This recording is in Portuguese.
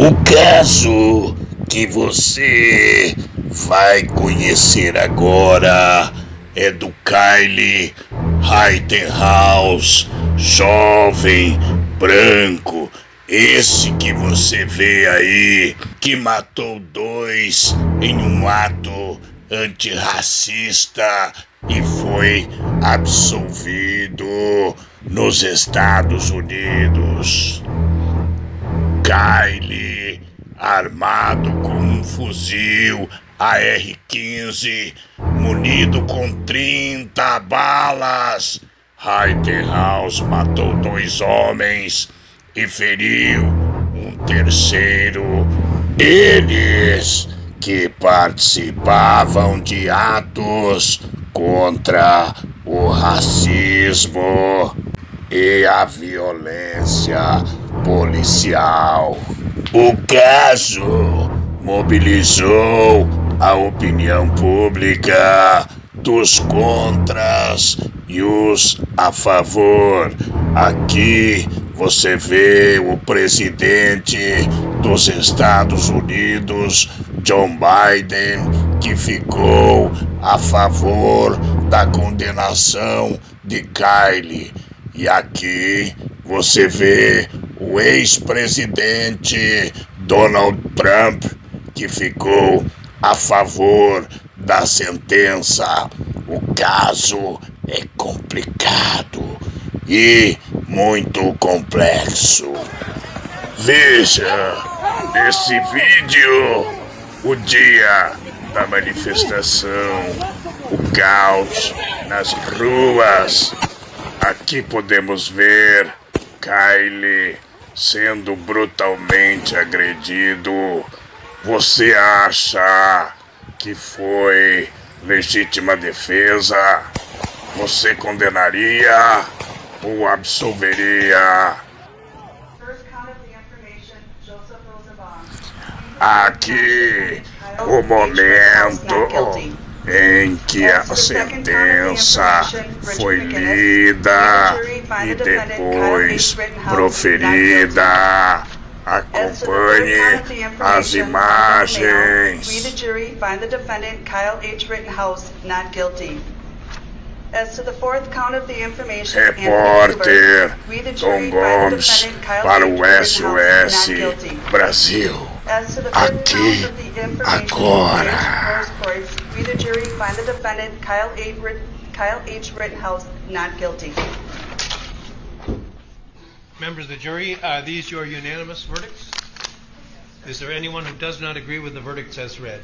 O caso que você vai conhecer agora é do Kyle Rittenhouse, jovem, branco, esse que você vê aí, que matou dois em um ato antirracista e foi absolvido nos Estados Unidos. Kyle, armado com um fuzil AR-15, munido com 30 balas. House matou dois homens e feriu um terceiro. Eles que participavam de atos contra o racismo e a violência policial. O caso mobilizou a opinião pública dos contras e os a favor. Aqui você vê o presidente dos Estados Unidos, John Biden, que ficou a favor da condenação de Kylie. E aqui você vê o ex-presidente Donald Trump, que ficou a favor da sentença. O caso é complicado e muito complexo. Veja nesse vídeo o dia da manifestação, o caos nas ruas. Aqui podemos ver Kylie sendo brutalmente agredido você acha que foi legítima defesa? Você condenaria ou absolveria? Aqui o momento em que a sentença foi lida e depois proferida. Acompanhe as imagens. Guilty. As information Repórter Tom Gomes para o SOS Brasil. Aqui, agora. Kyle H. Rittenhouse not guilty. Members of the jury, are these your unanimous verdicts? Is there anyone who does not agree with the verdicts as read?